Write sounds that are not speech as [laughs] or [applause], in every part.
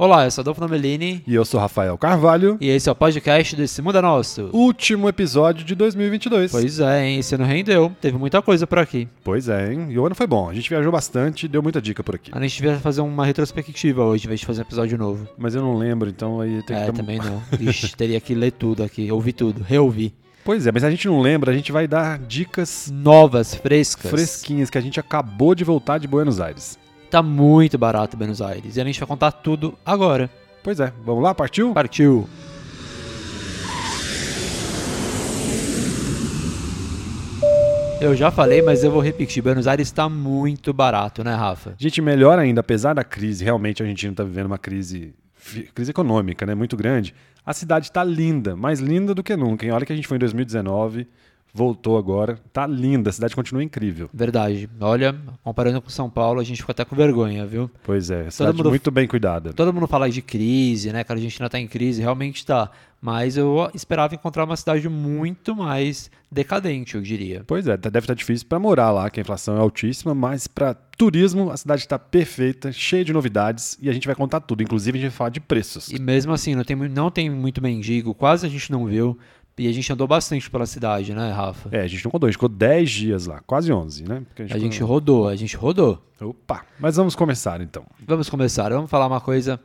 Olá, eu sou Adolfo Nomelini E eu sou Rafael Carvalho. e esse é o podcast desse Mundo é Nosso. Último episódio de 2022. Pois é, hein? Esse ano rendeu. Teve muita coisa por aqui. Pois é, hein? E o ano foi bom. A gente viajou bastante deu muita dica por aqui. A gente vai fazer uma retrospectiva hoje, em vez de fazer um episódio novo. Mas eu não lembro, então aí tem é, que... também não. [laughs] Ixi, teria que ler tudo aqui, ouvir tudo, reouvir. Pois é, mas a gente não lembra, a gente vai dar dicas Novas, frescas. fresquinhas que a gente acabou de voltar de Buenos Aires. Tá muito barato Buenos Aires. E a gente vai contar tudo agora. Pois é, vamos lá, partiu? Partiu! Eu já falei, mas eu vou repetir. Buenos Aires está muito barato, né, Rafa? Gente, melhor ainda, apesar da crise, realmente a Argentina está vivendo uma crise, crise econômica, né, muito grande. A cidade está linda, mais linda do que nunca. Hein? Olha que a gente foi em 2019, voltou agora, tá linda, a cidade continua incrível. Verdade. Olha, comparando com São Paulo, a gente ficou até com vergonha, viu? Pois é, cidade mundo- muito bem cuidada. Todo mundo fala de crise, né? Que a Argentina tá em crise, realmente tá. Mas eu esperava encontrar uma cidade muito mais decadente, eu diria. Pois é, tá- deve estar difícil para morar lá, que a inflação é altíssima, mas para turismo a cidade está perfeita, cheia de novidades e a gente vai contar tudo. Inclusive a gente vai falar de preços. E mesmo assim, não tem, não tem muito mendigo, quase a gente não viu. E a gente andou bastante pela cidade, né, Rafa? É, a gente não contou, a gente ficou 10 dias lá, quase 11, né? Porque A gente rodou, a gente rodou. Opa, mas vamos começar então. Vamos começar, vamos falar uma coisa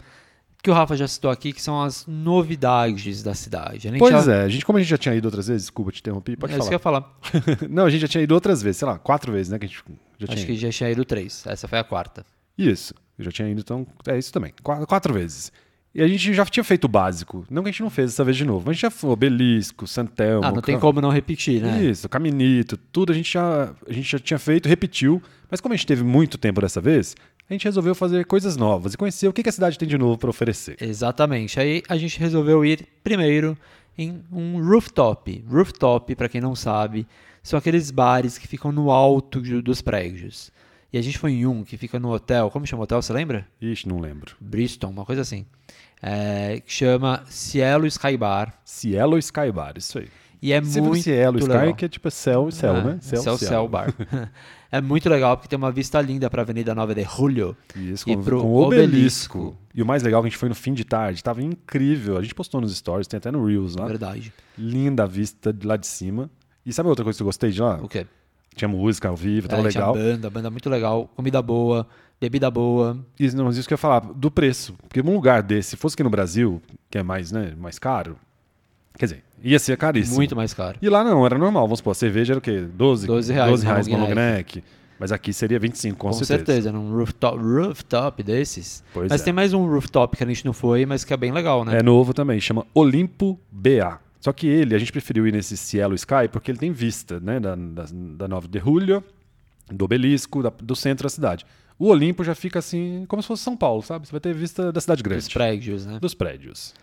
que o Rafa já citou aqui, que são as novidades da cidade. A Pois já... é, a gente, como a gente já tinha ido outras vezes, desculpa te interromper, pode é isso que eu falar. ia falar. [laughs] não, a gente já tinha ido outras vezes, sei lá, quatro vezes, né? Que a gente já tinha Acho que ido. já tinha ido três. Essa foi a quarta. Isso, eu já tinha ido, então é isso também. Quatro, quatro vezes. E a gente já tinha feito o básico. Não que a gente não fez dessa vez de novo, mas a gente já foi Obelisco, Santelmo. Ah, não tem como não repetir, né? Isso, Caminito, tudo a gente, já, a gente já tinha feito, repetiu. Mas como a gente teve muito tempo dessa vez, a gente resolveu fazer coisas novas e conhecer o que a cidade tem de novo para oferecer. Exatamente. Aí a gente resolveu ir primeiro em um rooftop. Rooftop, para quem não sabe, são aqueles bares que ficam no alto dos prédios. E a gente foi em um que fica no hotel. Como chama o hotel? Você lembra? Ixi, não lembro. Bristol, uma coisa assim. É, que chama Cielo Sky Bar. Cielo Sky Bar, isso aí. E é Se for muito Cielo Sky, legal. que é tipo céu e céu, Ah, né? Céu, céu, Bar. [laughs] é muito legal porque tem uma vista linda para a Avenida 9 de Julho. Isso, E com, pro com o obelisco. obelisco. E o mais legal é que a gente foi no fim de tarde, tava incrível. A gente postou nos stories, tem até no Reels lá. Verdade. Linda a vista de lá de cima. E sabe outra coisa que eu gostei de lá? O quê? Tinha música ao vivo, tava É, tinha legal. banda, banda muito legal, comida boa, bebida boa. Isso, não, mas isso que eu ia falar, do preço. Porque um lugar desse, se fosse aqui no Brasil, que é mais, né, mais caro, quer dizer, ia ser caríssimo. Muito mais caro. E lá não, era normal. Vamos supor, a cerveja era o quê? 12, 12 reais 12 uma reais neck. Mas aqui seria 25, com, Com, certeza. num rooftop, rooftop desses. Pois mas é. tem mais um rooftop que a gente não foi, mas que é bem legal, né? É novo também, chama Olimpo BA. Só que ele, a gente preferiu ir nesse Cielo Sky porque ele tem vista, né, da, da, da 9 de Julho, do obelisco, da- do centro da cidade. O Olimpo já fica assim, como se fosse São Paulo, sabe? Você vai ter vista da cidade grande. Dos prédios, né? Dos prédios.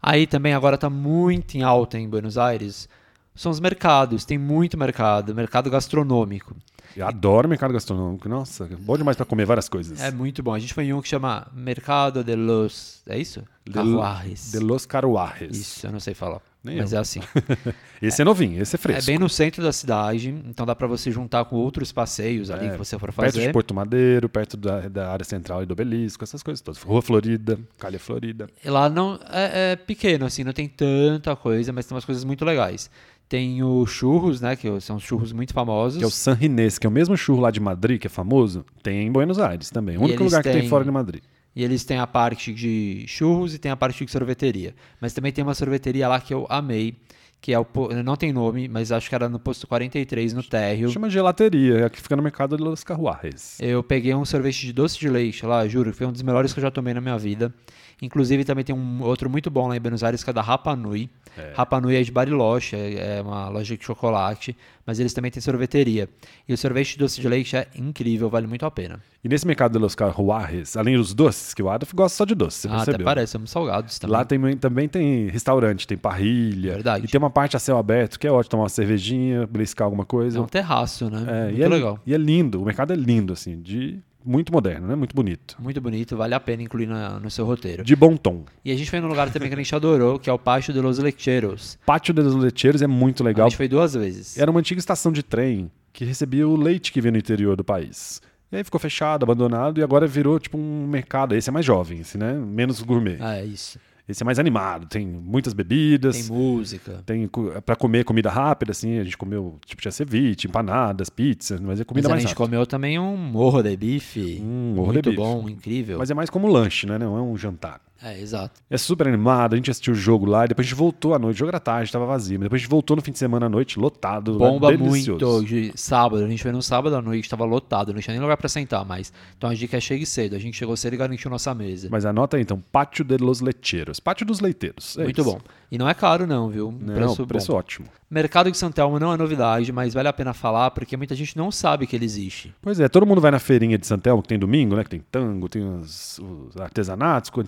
Aí também agora tá muito em alta em Buenos Aires. São os mercados, tem muito mercado, mercado gastronômico. Eu adoro mercado gastronômico. Nossa, bom demais pra comer várias coisas. É muito bom. A gente foi em um que chama Mercado de los. É isso? De- Carruajes. De Los Caruajes. Isso, eu não sei falar. Nem mas eu. é assim. [laughs] Esse é novinho, esse é É fresco. bem no centro da cidade, então dá pra você juntar com outros passeios ali É, que você for Perto fazer. de Porto Madeiro, perto da, da área central e do obelisco, essas coisas todas. Rua Florida, Calha Florida. E Lá não é, é pequeno, assim, não tem tanta coisa, mas tem umas coisas muito legais. Tem o churros, né? Que são churros muito famosos. Que é o San Ginés, que é o mesmo churro lá de Madrid, que é famoso, tem em Buenos Aires também. O único lugar que tem têm- fora de Madrid. E eles têm a parte de churros e tem a parte de sorveteria. Mas também tem uma sorveteria lá que eu amei, que é o. Não tem nome, mas acho que era no posto 43, no térreo. Chama gelateria, é a que fica no mercado de Los Carruajes. Eu peguei um sorvete de doce de leite lá, juro, foi um dos melhores que eu já tomei na minha vida. Inclusive também tem um outro muito bom lá em Buenos Aires, que é da Rapa Nui. Rapa Nui é de Bariloche, é é uma loja de chocolate, mas eles também têm sorveteria. E o sorvete de doce de leite é incrível, vale muito a pena. E nesse mercado de Los Carruajes, além dos doces, que o Adolf gosta só de doce, você ah, até percebeu? parece, são salgados também. Lá tem, também tem restaurante, tem parrilha. Verdade. E tem uma parte a céu aberto, que é ótimo tomar uma cervejinha, briscar alguma coisa. É um terraço, né? É, muito e é, legal. E é lindo, o mercado é lindo, assim, de muito moderno, né? Muito bonito. Muito bonito, vale a pena incluir na- no seu roteiro. De bom tom. E a gente foi num lugar também que a gente adorou, que é o Pátio de los Lecheros. Pátio dos Lecheiros é muito A legal. gente foi duas vezes. Era uma antiga estação de trem que recebia o leite que vinha no interior do país. E aí ficou fechado, abandonado, e agora virou tipo um mercado. Esse é mais jovem, esse, né? Menos gourmet. É isso. Esse é mais animado, tem muitas bebidas. Tem música. Tem para comer comida rápida, assim, a gente comeu, tipo, tinha ceviche, empanadas, pizza, mas é comida Mas a mais gente rápida. comeu também um morro de bife. Hum, morro de muito bife. bom, incrível. Mas é mais como lanche, né? Não é um jantar. É, exato. É super animado, a gente assistiu o jogo lá, depois a gente voltou à noite, o jogo era tarde, tava vazio, mas depois a gente voltou no fim de semana à noite, lotado, lugar Bomba delicioso. muito de sábado. A gente foi no sábado à noite, tava lotado, não tinha nem lugar pra sentar mais. Então a dica é chegue cedo. A gente chegou cedo e garantiu nossa mesa. Mas anota aí, então, Pátio de los Lecheros, Pátio dos Leiteiros. é muito isso. bom. E não é caro, não, viu? Não, preço, preço, bom. ótimo. Mercado de Santelmo não é novidade, mas vale a pena falar porque muita gente não sabe que ele existe. Pois é, todo mundo vai na feirinha de Santelmo, que tem domingo, né? Que tem tango, tem os, os artesanatos com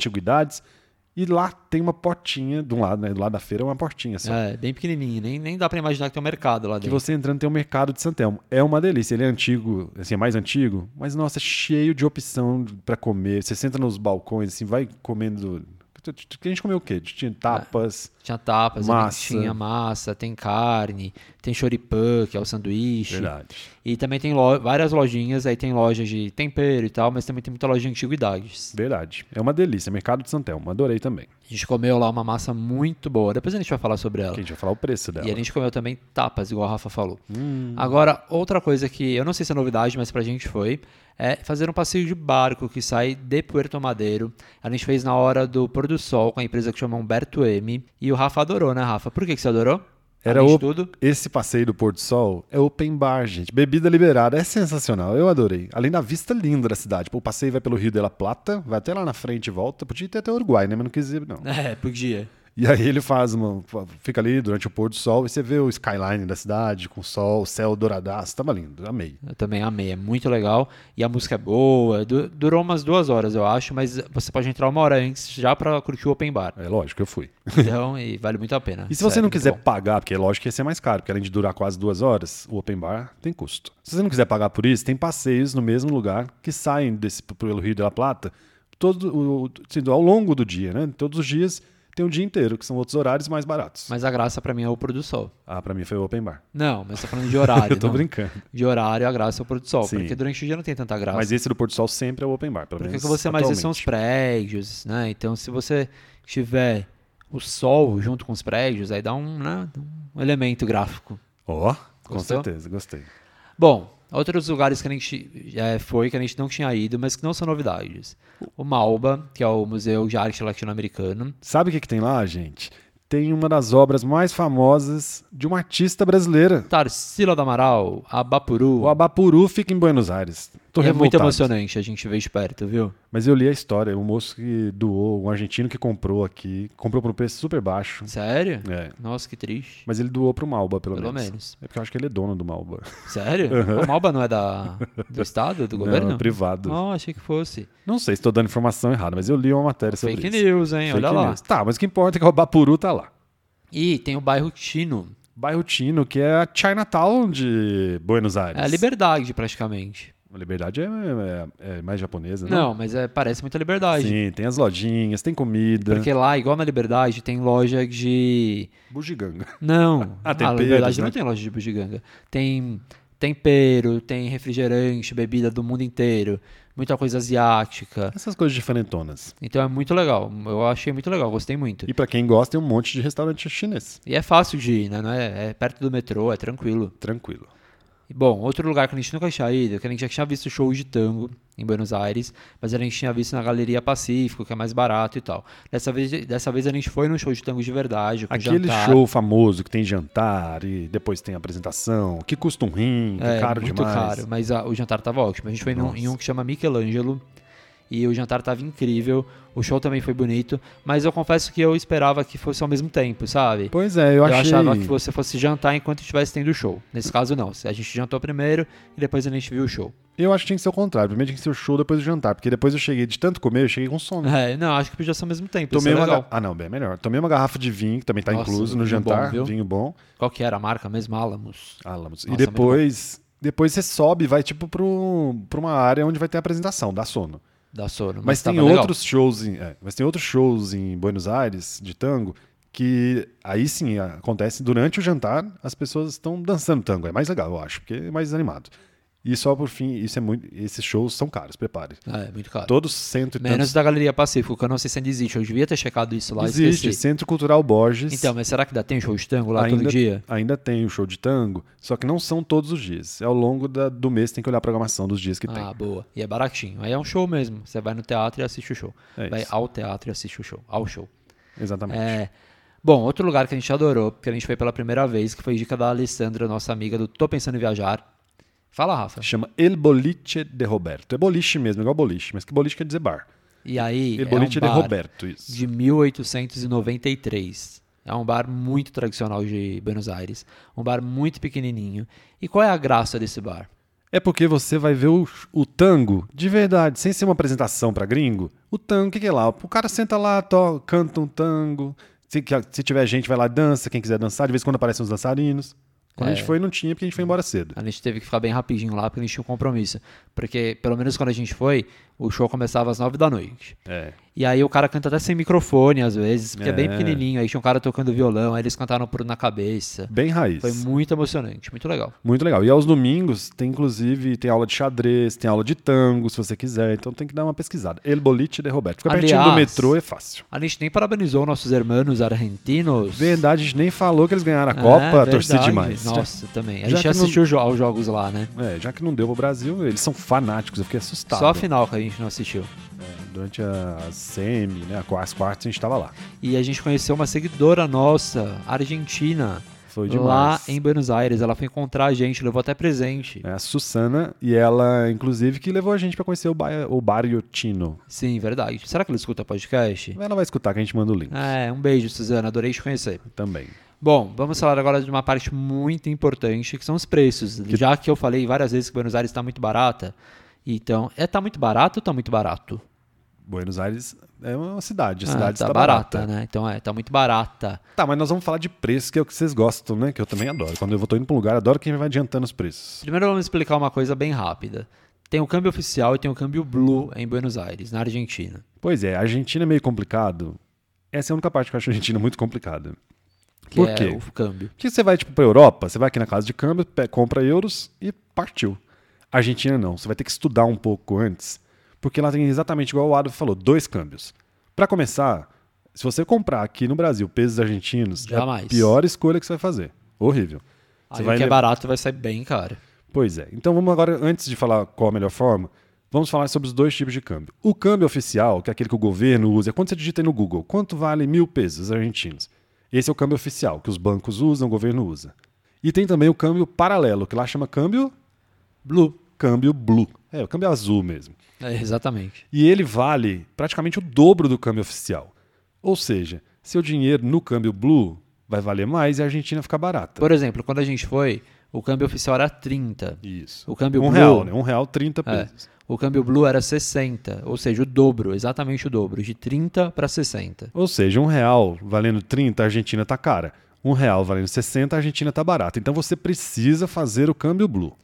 E lá tem uma portinha, de um lado, né? Do lado da feira é uma portinha só. É, bem pequenininho. Nem, nem dá pra imaginar que tem um mercado lá Que dentro. você entrando tem o mercado de Santelmo. É uma delícia. Ele é antigo, assim, é mais antigo, mas nossa, é cheio de opção pra comer. Você senta nos balcões, assim, vai comendo. A gente comeu o quê? Tinha tapas. Tinha tapas, Massa. tinha massa, tem carne, tem choripã, que é o sanduíche. Verdade. E também tem lo- várias lojinhas, aí tem lojas de tempero e tal, mas também tem muita loja de antiguidades. Verdade. É uma delícia. Mercado de Santelmo. Adorei também. A gente comeu lá uma massa muito boa. Depois a gente vai falar sobre ela. Que a gente vai falar o preço dela. E a gente comeu também tapas, igual a Rafa falou. Hum. Agora, outra coisa que eu não sei se é novidade, mas pra gente foi, é fazer um passeio de barco que sai de Puerto Madeiro. A gente fez na hora do pôr do sol com a empresa que chama Humberto M. E o Rafa adorou, né, Rafa? Por que, que você adorou? Era o, tudo. esse passeio do Porto Sol é open bar, gente. Bebida liberada. É sensacional. Eu adorei. Além da vista linda da cidade. Pô, o passeio vai pelo Rio de la Plata, vai até lá na frente e volta. Podia ter até o Uruguai, né? Mas não quis ir, não. [laughs] É, podia. E aí ele faz uma. Fica ali durante o pôr do sol e você vê o skyline da cidade com o sol, o céu douradaço. Tava lindo. Amei. Eu também amei, é muito legal. E a música é boa. Du- durou umas duas horas, eu acho, mas você pode entrar uma hora antes já pra curtir o open bar. É lógico, eu fui. Então, e vale muito a pena. [laughs] E se você não quiser pagar, porque é lógico que ia ser mais caro, porque além de durar quase duas horas, o open bar tem custo. Se você não quiser pagar por isso, tem passeios no mesmo lugar que saem desse, pelo Rio de la Plata todo, o, assim, ao longo do dia, né? Todos os dias tem um dia inteiro, que são outros horários mais baratos. Mas a graça pra mim é o pôr do sol. Ah, pra mim foi o open bar. Não, mas tô falando de horário. [laughs] eu tô não. brincando. De horário, a graça é o pôr do sol. Sim. Porque durante o dia não tem tanta graça. Mas esse do Porto Sol sempre é o open bar, pelo porque o menos que você mais são os prédios, né? Então, se você tiver o sol junto com os prédios, aí dá um, né, um elemento gráfico. Ó, com Gostou? certeza, gostei. Bom, outros lugares que a gente é, foi, que a gente não tinha ido, mas que não são novidades. O Malba, que é o Museu de Arte Latino-Americano. Sabe o que, que tem lá, gente? Tem uma das obras mais famosas de uma artista brasileira. Tarsila do Amaral, Abapuru. O Abapuru fica em Buenos Aires. Tô é muito emocionante a gente ver de perto, viu? Mas eu li a história, um moço que doou, um argentino que comprou aqui, comprou por um preço super baixo. Sério? É. Nossa, que triste. Mas ele doou pro Malba, pelo, Pelo menos. menos. É porque eu acho que ele é dono do Malba. Sério? [laughs] O Malba não é da, do estado, do governo? Não, é privado. Não, achei que fosse. Não sei se estou dando informação errada, mas eu li uma matéria sobre Fake isso. news, hein? Fake Olha lá. news. Tá, mas o que importa é que o Abapuru tá lá. E tem o bairro Tino. Bairro Tino, que é a Chinatown de Buenos Aires. É a liberdade, praticamente. A liberdade é, é- é mais japonesa, né? Não, mas é, parece muita liberdade. Sim, tem as lojinhas, tem comida. Porque lá, igual na Liberdade, tem loja de. Bugiganga. Não, [laughs] Ah, na temperos, Liberdade né? não tem loja de bugiganga. Tem tempero, tem refrigerante, bebida do mundo inteiro, muita coisa asiática. Essas coisas diferentonas. Então é muito legal. Eu achei muito legal, gostei muito. E pra quem gosta, tem um monte de restaurante chinês. E é fácil de ir, né? É, é perto do metrô, é tranquilo. Tranquilo. Bom, outro lugar que a gente nunca tinha ido, que a gente já tinha visto show de tango em Buenos Aires, mas a gente tinha visto na Galeria Pacífico, que é mais barato e tal. Dessa vez, dessa vez a gente foi num show de tango de verdade, com Aquele jantar. show famoso que tem jantar e depois tem apresentação, que custa um rim, que é, É, caro muito demais. caro, mas a- o jantar tava ótimo. A gente foi num- em um que chama Michelangelo e o jantar tava incrível. O show também foi bonito, mas eu confesso que eu esperava que fosse ao mesmo tempo, sabe? Pois é, eu, Eu, achei... achava que você fosse jantar enquanto estivesse tendo o show. Nesse caso, não. A gente jantou primeiro e depois a gente viu o show. Eu acho que tinha que ser o contrário. Primeiro tinha que ser o show depois do jantar, porque depois eu cheguei de tanto comer, eu cheguei com sono. É, não, acho que podia ser ao mesmo tempo. Tomei é uma ga- Ah, não, bem melhor. Tomei uma garrafa de vinho, que também tá Nossa, incluso no bom, jantar, viu? vinho bom. Qual que era a marca mesmo? Alamos. Álamos. E Nossa, muito depois, depois você sobe e vai tipo pra uma área onde vai ter a apresentação, dá sono. Da Sono. Mas, tem tava legal. outros shows em, é, mas tem outros shows em Buenos Aires de tango que aí sim acontece durante o jantar, as pessoas estão dançando tango, é mais legal, eu acho, porque é mais animado. E só por fim, isso é muito, esses shows são caros, prepare. É, muito caro. Todos cento e Menos tantos- da Galeria Pacífico, que eu não sei se ainda existe. Eu devia ter checado isso lá Existe. Centro Cultural Borges. Então, mas será que ainda tem show de tango lá ainda, todo dia? ainda tem o show de tango, só que não são todos os dias. É ao longo da- do mês tem que olhar a programação dos dias que tem. Ah, boa. E é baratinho. Aí é um show mesmo. Você vai no teatro e assiste o show. É vai isso. ao teatro e assiste o show. Ao show. Exatamente. É. Bom, outro lugar que a gente adorou, porque a gente foi pela primeira vez, que foi dica da Alessandra, nossa amiga do Tô Pensando em Viajar. Fala, Rafa. Chama El Boliche de Roberto. É boliche mesmo, igual boliche, mas que boliche quer dizer bar. E aí, El é um Boliche de bar Roberto, isso. de 1893. É um bar muito tradicional de Buenos Aires. Um bar muito pequenininho. E qual é a graça desse bar? É porque você vai ver o, o tango de verdade, sem ser uma apresentação pra gringo. O tango, o que, que é lá? O cara senta lá, to, canta um tango. Se, se tiver gente, vai lá dança. Quem quiser dançar, de vez em quando aparecem uns dançarinos. Quando a É. gente foi, não tinha, porque a gente foi embora cedo. A gente teve que ficar bem rapidinho lá, porque a gente tinha um compromisso. Porque, pelo menos quando a gente foi, o show começava às nove da noite. É. E aí o cara canta até sem microfone, às vezes, porque é, bem É. pequenininho. Aí tinha um cara tocando violão, aí eles cantaram por na cabeça. Bem raiz. Foi muito emocionante, muito legal. Muito legal. E aos domingos tem inclusive tem aula de xadrez, tem aula de tango, se você quiser. Então tem que dar uma pesquisada. El Boliche de Roberto. Fica pertinho do metrô, é fácil. A gente nem parabenizou nossos hermanos argentinos. Verdade, a gente nem falou que eles ganharam a É, Copa, torci verdade. demais. Nossa, também. A já gente não- assistiu jo- aos jogos lá, né? Já, é, já que não deu pro Brasil, eles são fanáticos, eu fiquei assustado. Só a final a gente não assistiu. É, durante a semi, né, as quartas, a gente tava lá. E a gente conheceu uma seguidora nossa, argentina, Foi demais. lá em Buenos Aires. Ela foi encontrar a gente, levou até presente. É a Susana, e ela, inclusive, que levou a gente pra conhecer o, ba o Barrio Tino. Sim, verdade. Será que ela escuta podcast? Ela vai escutar que a gente manda o link É, um beijo, Suzana. Adorei te conhecer. também. Bom, vamos falar agora de uma parte muito importante, que são os preços. Já que eu falei várias vezes que Buenos Aires está muito barata, então, é tá muito barato ou tá muito barato? Buenos Aires é uma cidade, a Ah, cidade tá está barata, barata. né? Então, é, tá muito barata. Tá, mas nós vamos falar de preço, que é o que vocês gostam, né? Que eu também adoro. Quando eu tô indo pra um lugar, adoro quem vai adiantando os preços. Primeiro vamos explicar uma coisa bem rápida. Tem o câmbio oficial e tem o câmbio blue em Buenos Aires, na Argentina. Pois é, a Argentina é meio complicado. Essa é a única parte que eu acho a Argentina muito complicada. Que Por é quê? o câmbio. Porque você vai, tipo, pra Europa, você vai aqui na casa de câmbio, compra euros e partiu. Argentina não, você vai ter que estudar um pouco antes, porque lá tem exatamente igual o Ado falou, dois câmbios. Pra começar, se você comprar aqui no Brasil pesos argentinos, é a Jamais. pior escolha que você vai fazer. Horrível. Você Aí vai o que é levar- barato vai sair bem caro. Pois é. Então vamos agora, antes de falar qual a melhor forma, vamos falar sobre os dois tipos de câmbio. O câmbio oficial, que é aquele que o governo usa, é quando você digita aí no Google, quanto vale mil pesos argentinos? Esse é o câmbio oficial, que os bancos usam, o governo usa. E tem também o câmbio paralelo, que lá chama câmbio Blue. câmbio blue. É, o câmbio azul mesmo. É, exatamente. E ele vale praticamente o dobro do câmbio oficial. Ou seja, seu dinheiro no câmbio blue vai valer mais e a Argentina fica barata. Por exemplo, quando a gente foi, o câmbio oficial era 30. Isso. O câmbio um blue, real, né? Um real, 30 É. pesos. O câmbio blue era 60, ou seja, o dobro, exatamente o dobro, de 30 para 60. Ou seja, um real valendo 30, a Argentina tá cara. Um real valendo 60, a Argentina tá barata. Então você precisa fazer o câmbio blue.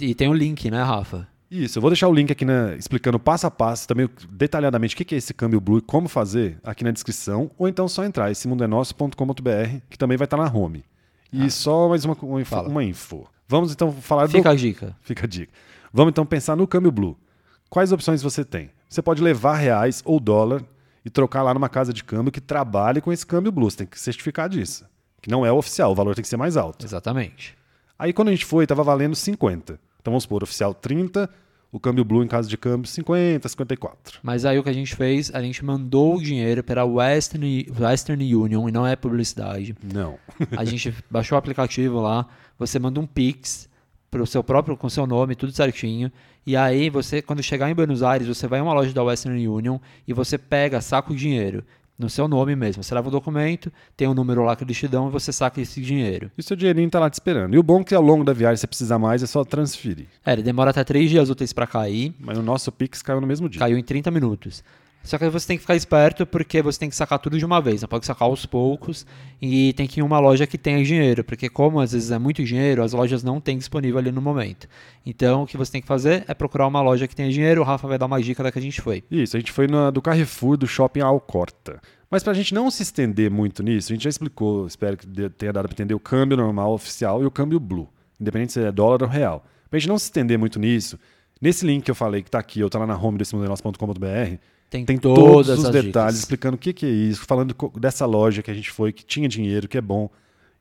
E tem o link, né, Rafa? Isso, eu vou deixar o link aqui na- explicando passo a passo, também detalhadamente o que é esse câmbio blue e como fazer aqui na descrição, ou então só entrar esse mundenosso.com.br, que também vai estar na home. E só mais uma, uma, info, uma info. Vamos então falar do Fica a dica. Fica a dica. Vamos então pensar no câmbio blue. Quais opções você tem? Você pode levar reais ou dólar e trocar lá numa casa de câmbio que trabalhe com esse câmbio blue. Você tem que certificar disso. Que não é o oficial, o valor tem que ser mais alto. Exatamente. Aí quando a gente foi, estava valendo 50. Então vamos supor, oficial 30, o câmbio blue em casa de câmbio 50, 54. Mas aí o que a gente fez, a gente mandou o dinheiro para a Western, Western Union, e não é publicidade. Não. A gente [laughs] baixou o aplicativo lá, você manda um Pix pro seu próprio, com seu nome, tudo certinho. E aí você, quando chegar em Buenos Aires, você vai em uma loja da Western Union e você pega, saca o dinheiro. No seu nome mesmo. Você leva o documento, tem um número lá que eles te dão e você saca esse dinheiro. E seu dinheirinho tá lá te esperando. E o bom é que ao longo da viagem, se você precisar mais, é só transferir. É, ele demora até três dias úteis para cair. Mas o nosso Pix caiu no mesmo dia. Caiu em 30 minutos. Só que você tem que ficar esperto porque você tem que sacar tudo de uma vez, não pode sacar aos poucos e tem que ir em uma loja que tenha dinheiro, porque como às vezes é muito dinheiro, as lojas não têm disponível ali no momento. Então o que você tem que fazer é procurar uma loja que tenha dinheiro, o Rafa vai dar uma dica da que a gente foi. Isso, a gente foi na, do Carrefour do Shopping Alcorta. Mas pra gente não se estender muito nisso, a gente já explicou, espero que tenha dado pra entender o câmbio normal oficial e o câmbio blue, independente se é dólar ou real. Pra gente não se estender muito nisso, nesse link que eu falei, que tá aqui, ou tá lá na home desse mudandonosso.com.br, Tem, tem todos os detalhes dicas. explicando o que, que é isso, falando dessa loja que a gente foi, que tinha dinheiro, que é bom.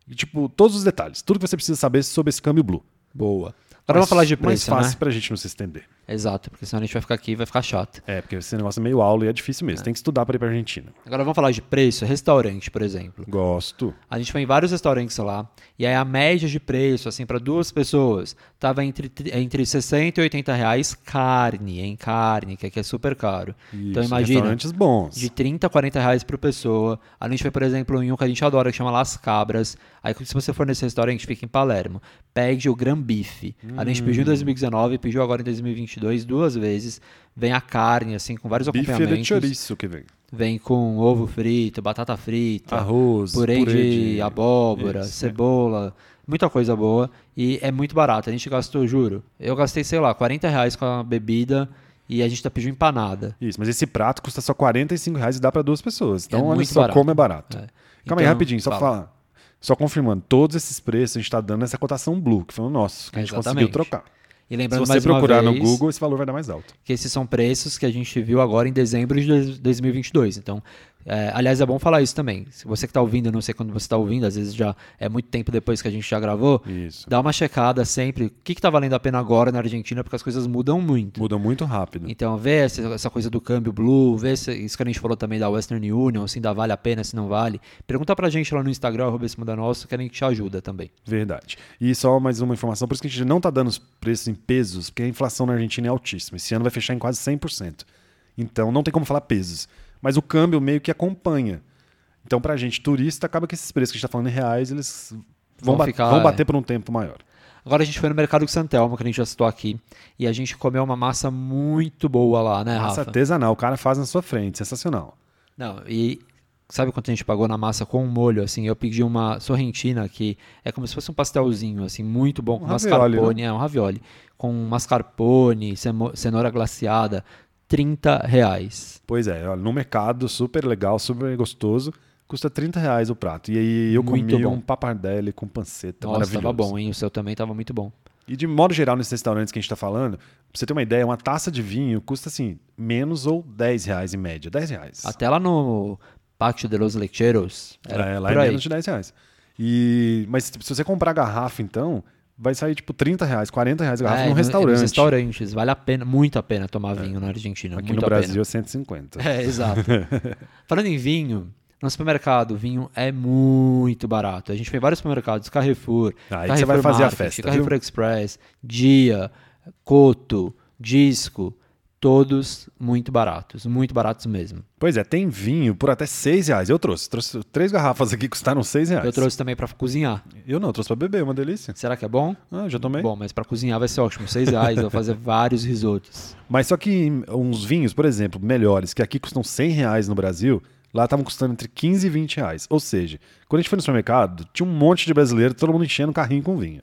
E, tipo, todos os detalhes. Tudo que você precisa saber sobre esse câmbio Blue. Boa. Agora vamos falar de preço, Mais fácil né? pra gente não se estender. Exato, porque senão a gente vai ficar aqui e vai ficar chato. É, porque esse negócio é meio aula e é difícil mesmo. Tem que estudar pra ir pra Argentina. Agora vamos falar de preço. Restaurante, por exemplo. Gosto. A gente foi em vários restaurantes lá, e aí a média de preço, assim, para duas pessoas, tava entre, entre 60 e 80 reais carne, em carne, que aqui é super caro. então Isso, imagina, Restaurantes bons. de 30 a 40 reais por pessoa. A gente foi, por exemplo, em um que a gente adora, que chama Las Cabras. Aí se você for nesse restaurante, fica em Palermo. Pede o Gran Bife. A gente pediu em 2019, pediu agora em 2022, duas vezes. Vem a carne, assim, com vários Bife de acompanhamentos. chouriço que vem. Vem com ovo frito, batata frita, Arroz, purê, de, abóbora, Isso. cebola, muita coisa boa. E é muito barato. A gente gastou, juro, eu gastei, sei lá, 40 reais com a bebida e a gente tá pedindo empanada. Isso, mas esse prato custa só 45 reais e dá pra duas pessoas. Então, É olha só barato. como é barato. É. Calma aí, Então, rapidinho, só fala. pra falar. Só confirmando, todos esses preços a gente tá dando nessa cotação Blue, que foi o nosso, que a gente Exatamente. conseguiu trocar. E Se lembrando você mais procurar uma no vez Google, esse valor vai dar mais alto. que esses são preços que a gente viu agora em dezembro de dois- 2022. Então, é, aliás, é bom falar isso também. Se você que está ouvindo, não sei quando você está ouvindo, às vezes já é muito tempo depois que a gente já gravou, Isso. dá uma checada sempre. O que está valendo a pena agora na Argentina, porque as coisas mudam muito. Muda muito rápido. Então, vê essa, essa coisa do câmbio blue, vê se- isso que a gente falou também da Western Union, se ainda vale a pena, se não vale. Pergunta pra gente lá no Instagram, arroba esse muda nosso, que a gente te ajuda também. Verdade. E só mais uma informação, por isso que a gente não tá dando os preços em pesos, porque a inflação na Argentina é altíssima. Esse ano vai fechar em quase 100%. Então não tem como falar pesos. Mas o câmbio meio que acompanha. Então pra gente turista, acaba que esses preços que a gente tá falando em reais, eles vão, Vão ficar, vão é. bater por um tempo maior. Agora a gente foi no Mercado de Santelmo, que a gente já citou aqui, e a gente comeu uma massa muito boa lá, né, Massa Rafa? artesanal, o cara faz na sua frente, sensacional. Não, e sabe quanto a gente pagou na massa com um molho, assim? Eu pedi uma sorrentina que é como se fosse um pastelzinho, assim, muito bom, com Um ravioli, mascarpone, é um ravioli, com mascarpone, cenoura glaciada, 30 reais. Pois é, no mercado, super legal, super gostoso, custa 30 reais o prato. E aí eu Muito comi bom. um papardelli com panceta, Nossa, maravilhoso. tava bom, hein? O seu também tava muito bom. E de modo geral, nesses restaurantes que a gente tá falando, pra você ter uma ideia, uma taça de vinho custa assim, menos ou 10 reais em média. 10 reais. Até lá no Pacto de los Lecheros, era é, lá é menos de 10 reais. E, mas se você comprar garrafa, então, vai sair tipo 30 reais, 40 reais a garrafa É, num restaurante. Nos restaurantes, vale a pena, muito a pena tomar vinho na Argentina, Aqui no a Brasil é 150. É, exato. [laughs] Falando em vinho, no supermercado, vinho é muito barato. A gente foi em vários supermercados, Carrefour, Aí que você vai fazer a Market, festa, Carrefour viu? Express, Dia, Coto, Disco, todos muito baratos, muito baratos mesmo. Pois é, tem vinho por até 6 reais. Eu trouxe. Trouxe três garrafas aqui que custaram 6 reais. Eu trouxe também para cozinhar. Eu não, eu trouxe pra beber, uma delícia. Será que é bom? Ah, já tomei. Bom, mas para cozinhar vai ser ótimo. Seis reais, eu vou fazer vários risotos. Mas só que uns vinhos, por exemplo, melhores, que aqui custam 100 reais no Brasil, lá estavam custando entre 15 e 20 reais. Ou seja, quando a gente foi no supermercado, tinha um monte de brasileiro, todo mundo enchendo o carrinho com vinho.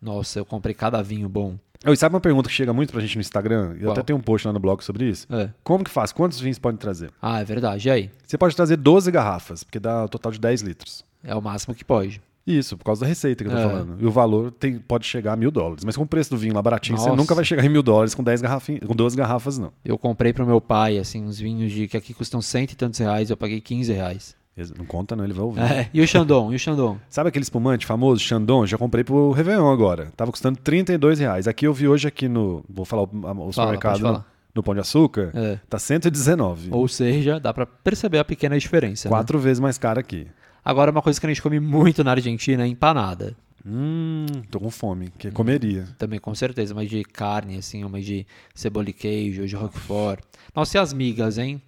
Nossa, eu comprei cada vinho bom. Oh, e sabe uma pergunta que chega muito pra gente no Instagram? Eu Qual? até tenho um post lá no blog sobre isso. É. Como que faz? Quantos vinhos pode trazer? Ah, é verdade. E aí? Você pode trazer 12 garrafas, porque dá um total de 10 litros. É o máximo que pode. Isso, por causa da receita que eu tô É. falando. E o valor tem- pode chegar a mil dólares. Mas com o preço do vinho lá baratinho, você Nossa. nunca vai chegar em mil dólares com 10 garrafin... com 12 garrafas, não. Eu comprei pro meu pai, assim, uns vinhos de que aqui custam cento e tantos reais, eu paguei 15 reais. Não conta, não, ele vai ouvir. É, e o Xandon? E o Xandon? [laughs] Sabe aquele espumante famoso, Chandon? Já comprei pro Réveillon agora. Tava custando 32 reais. Aqui eu vi hoje aqui no. Vou falar o, o supermercado pode no, Pão de Açúcar. É. Tá 119. Ou seja, dá pra perceber a pequena diferença. né? Quatro vezes mais caro aqui. Agora, uma coisa que a gente come muito na Argentina é empanada. Hum, tô com fome, que comeria. Também, com certeza, mas de carne, assim, uma de cebola e queijo, de roquefort. Nossa, e as migas, hein?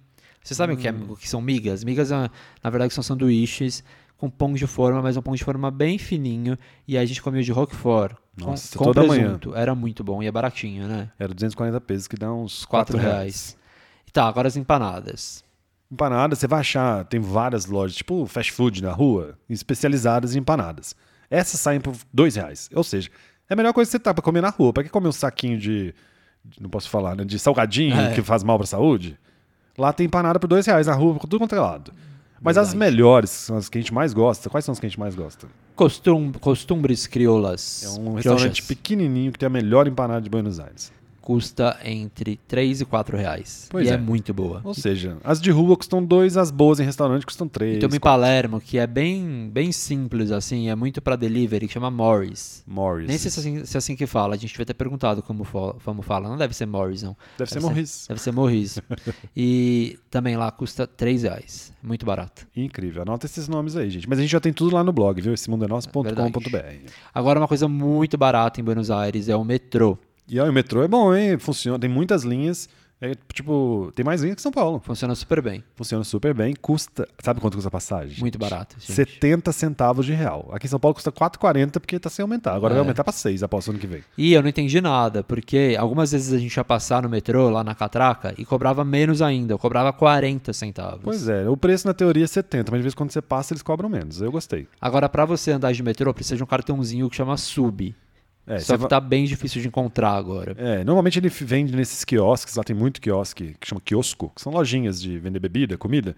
Vocês sabem o, que é- Hum. o que são migas? Migas, ah, na verdade, são sanduíches com pão de forma, mas um pão de forma bem fininho. E aí a gente comia de roquefort. com- Nossa, com, toda presunto. Era muito bom e é baratinho, né? Era 240 pesos, que dá uns 4 4 reais. reais. Tá, agora as empanadas. Empanada, você vai achar, tem várias lojas, tipo fast food na rua, especializadas em empanadas. Essas saem por 2 reais. Ou seja, é a melhor coisa que você tá pra comer na rua. Pra que comer um saquinho de. de- não posso falar, né? De salgadinho É. que faz mal pra saúde? Lá tem empanada por 2 reais na rua, por tudo quanto é lado. Mas as Verdade. melhores, são as que a gente mais gosta. Quais são as que a gente mais gosta? Costum, costumbres crioulas. É um restaurante pequenininho que tem a melhor empanada de Buenos Aires. Custa entre 3 e 4 reais. Pois e é. é. muito boa. Ou seja, as de rua custam dois, as boas em restaurante custam três. E tem uma em. Palermo que é bem, bem simples, assim, é muito pra delivery, que chama Morris. Morris. Nem sei se é, assim, se é assim que fala, a gente devia ter perguntado como, como fala. Não deve ser Morris, não. Deve ser Deve ser- Morris. Deve ser Morris. [laughs] e também lá custa 3 reais. Muito barato. Incrível. Anota esses nomes aí, gente. Mas a gente já tem tudo lá no blog, viu? Esse mundo é nosso.com.br. Agora, uma coisa muito barata em Buenos Aires é o metrô. E aí, o metrô é bom, hein? Funciona, tem muitas linhas. É, tipo, tem mais linha que São Paulo. Funciona super bem. Funciona super bem. Custa. Sabe quanto custa a passagem? Muito barato. gente. 70 centavos de real. Aqui em São Paulo custa 4,40 porque tá sem aumentar. Agora É. vai aumentar pra 6 após o ano que vem. E eu não entendi nada, porque algumas vezes a gente ia passar no metrô, lá na catraca, e cobrava menos ainda. Eu cobrava 40 centavos. Pois é, o preço na teoria é 70, mas de vez em quando você passa eles cobram menos. Eu gostei. Agora, pra você andar de metrô, precisa de um cartãozinho que chama Sub. É, Só que va- tá bem difícil de encontrar agora. É, normalmente ele vende nesses quiosques, lá tem muito quiosque, que chama quiosco, que são lojinhas de vender bebida, comida,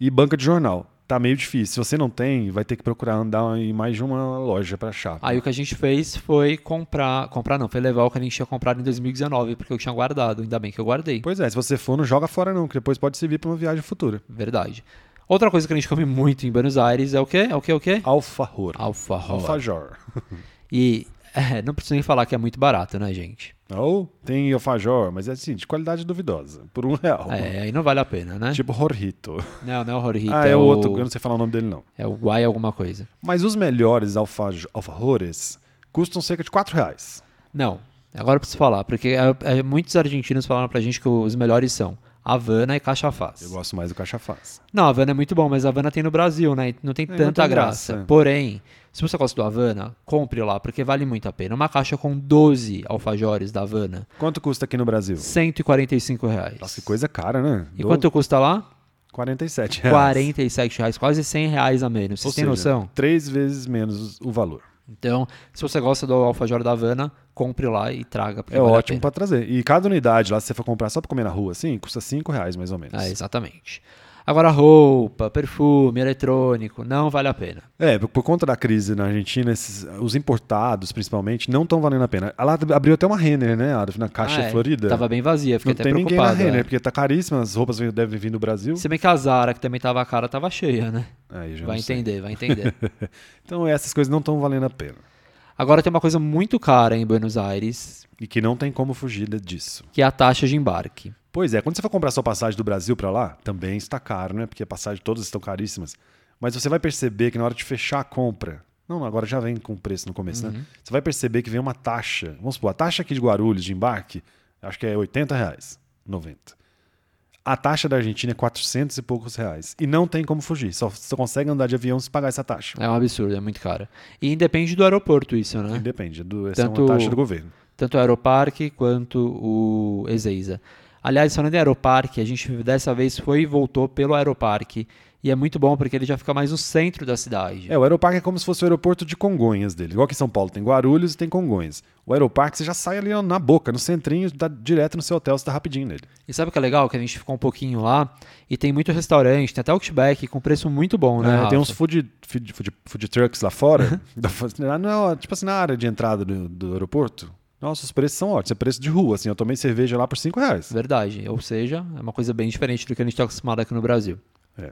e banca de jornal. Tá meio difícil. Se você não tem, vai ter que procurar andar em mais de uma loja pra achar. Aí o que a gente fez foi comprar. Comprar não, foi levar o que a gente tinha comprado em 2019, porque eu tinha guardado. Ainda bem que eu guardei. Pois é, se você for, não joga fora não, que depois pode servir pra uma viagem futura. Verdade. Outra coisa que a gente come muito em Buenos Aires é o quê? É o quê? O quê? Alfajor. Alfajor. Alfajor. [laughs] E é, não preciso nem falar que é muito barato, né, gente? Ou tem alfajor, mas é assim, de qualidade duvidosa, por um real. É, aí não vale a pena, né? Tipo Jorrito. Não, não é o Jorrito, ah, é, é, o outro, eu não sei falar o nome dele não. É o Guai alguma coisa. Mas os melhores alfaj- alfajores custam cerca de 4 reais. Não, agora eu preciso falar, porque é, é, muitos argentinos falaram pra gente que os melhores são Havana e Cachafaz. Eu gosto mais do Cachafaz. Não, Havana é muito bom, mas Havana tem no Brasil, né? Não tem não tanta tem graça. graça. Porém, se você gosta do Havana, compre lá, porque vale muito a pena. Uma caixa com 12 alfajores da Havana, Quanto custa aqui no Brasil? 145 reais. Nossa, que coisa cara, né? E Do- quanto custa lá? 47 reais. 47 reais, quase 100 reais a menos. Vocês Ou têm seja, noção? Três vezes menos o valor. Então, se você gosta do alfajor da Havana, compre lá e traga. É vale ótimo pena. pra trazer. E cada unidade lá, se você for comprar só pra comer na rua, assim, custa 5 reais mais ou menos. É, exatamente. Agora, roupa, perfume, eletrônico, não vale a pena. É, por, por conta da crise na Argentina, esses- os importados, principalmente, não estão valendo a pena. Lá abriu até uma Renner, né, Adolf, na Caixa Ah, é. Florida. Tava bem vazia, fiquei não até tem ninguém na. Renner, é. porque tá caríssima, as roupas vem- devem vir do Brasil. Se bem que a Zara, que também tava cara, tava cheia, né? Aí, já Vai sei. entender, vai entender. [laughs] Então essas coisas não estão valendo a pena. Agora tem uma coisa muito cara em Buenos Aires, E que não tem como fugir disso. que é a taxa de embarque. Pois é, quando você for comprar sua passagem do Brasil pra lá, também está caro, né? Porque a passagem todas estão caríssimas. Mas você vai perceber que na hora de fechar a compra, não, agora já vem com preço no começo, Uhum. né? Você vai perceber que vem uma taxa. Vamos supor, a taxa aqui de Guarulhos de embarque, acho que é 80 reais, 90. A taxa da Argentina é 400 e poucos reais. E não tem como fugir. Só, só consegue andar de avião se pagar essa taxa. É um absurdo, é muito cara. E independe do aeroporto isso, né? Depende. Do, essa é Tanto- uma taxa do governo. Tanto o Aeroparque quanto o Ezeiza. Aliás, falando em Aeroparque, a gente dessa vez foi e voltou pelo Aeroparque. E é muito bom porque ele já fica mais no centro da cidade. É, o aeroparque é como se fosse o aeroporto de Congonhas dele. Igual que em São Paulo tem Guarulhos e tem Congonhas. O aeroparque você já sai ali na boca, no centrinho, dá direto no seu hotel, você tá rapidinho nele. E sabe o que é legal? Que a gente ficou um pouquinho lá e tem muito restaurante, tem até Outback com preço muito bom, né? É, Rafa? tem uns food, food, food, food trucks lá fora, [laughs] da- lá no- tipo assim, na área de entrada do, do aeroporto. Nossa, os preços são ótimos. É preço de rua, assim. Eu tomei cerveja lá por 5 reais. Verdade. Ou seja, é uma coisa bem diferente do que a gente está acostumado aqui no Brasil. É.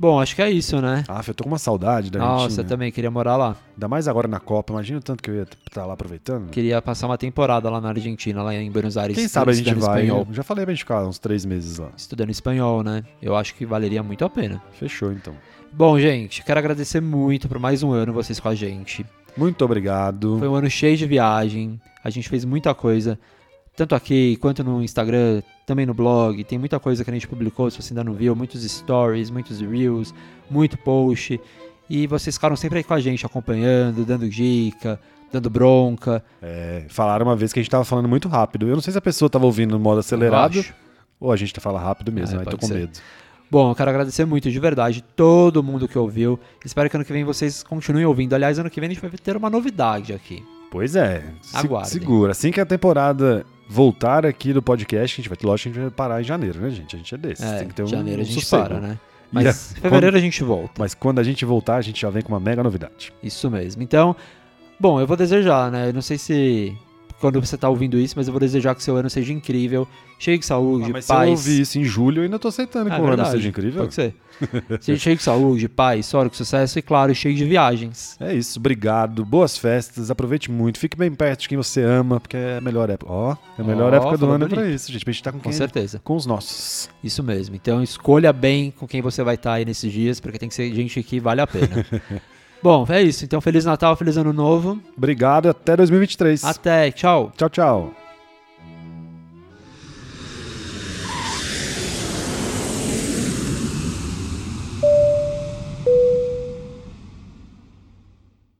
Bom, acho que é isso, né? Ah, eu tô com uma saudade da Nossa, Argentina. eu também queria morar lá. Ainda mais agora na Copa. Imagina o tanto que eu ia estar lá aproveitando. Queria passar uma temporada lá na Argentina, lá em Buenos Aires. Quem sabe a gente vai. espanhol. Já falei pra gente ficar uns três meses lá. Estudando espanhol, né? Eu acho que valeria muito a pena. Fechou, então. Bom, gente, quero agradecer muito por mais um ano vocês com a gente. Muito obrigado. Foi um ano cheio de viagem. A gente fez muita coisa, tanto aqui quanto no Instagram, também no blog. Tem muita coisa que a gente publicou, se você ainda não viu, muitos stories, muitos reels, muito post. E vocês ficaram sempre aí com a gente, acompanhando, dando dica, dando bronca. É, falaram uma vez que a gente tava falando muito rápido. Eu não sei se a pessoa tava ouvindo no modo acelerado ou a gente tá falando rápido mesmo. É, aí tô com ser. medo. Bom, eu quero agradecer muito, de verdade, todo mundo que ouviu. Espero que ano que vem vocês continuem ouvindo. Aliás, ano que vem a gente vai ter uma novidade aqui. Pois é. Aguardem. segura. Assim que a temporada voltar aqui do podcast, a gente vai, lógico que a gente vai parar em janeiro, né, gente? A gente é desse. É, Tem que ter um, janeiro um a gente sossego. para, né? Mas em fevereiro quando, a gente volta. Mas quando a gente voltar, a gente já vem com uma mega novidade. Isso mesmo. Então, bom, eu vou desejar, né? Eu não sei se quando você está ouvindo isso, mas eu vou desejar que seu ano seja incrível, cheio de saúde, ah, mas paz. se eu ouvir isso em julho, eu ainda estou aceitando que é o ano seja incrível. Pode ser. [laughs] cheio de saúde, paz, sorte, sucesso e, claro, cheio de viagens. É isso, obrigado. Boas festas, aproveite muito, fique bem perto de quem você ama, porque é a melhor época. Ó, é a melhor oh, época do ano para isso, gente. Pra gente tá com, com certeza. Com os nossos. Isso mesmo. Então, escolha bem com quem você vai estar tá aí nesses dias, porque tem que ser gente que vale a pena. [laughs] Bom, é isso. Então, Feliz Natal, Feliz Ano Novo. Obrigado, até 2023. Até, tchau. Tchau, tchau.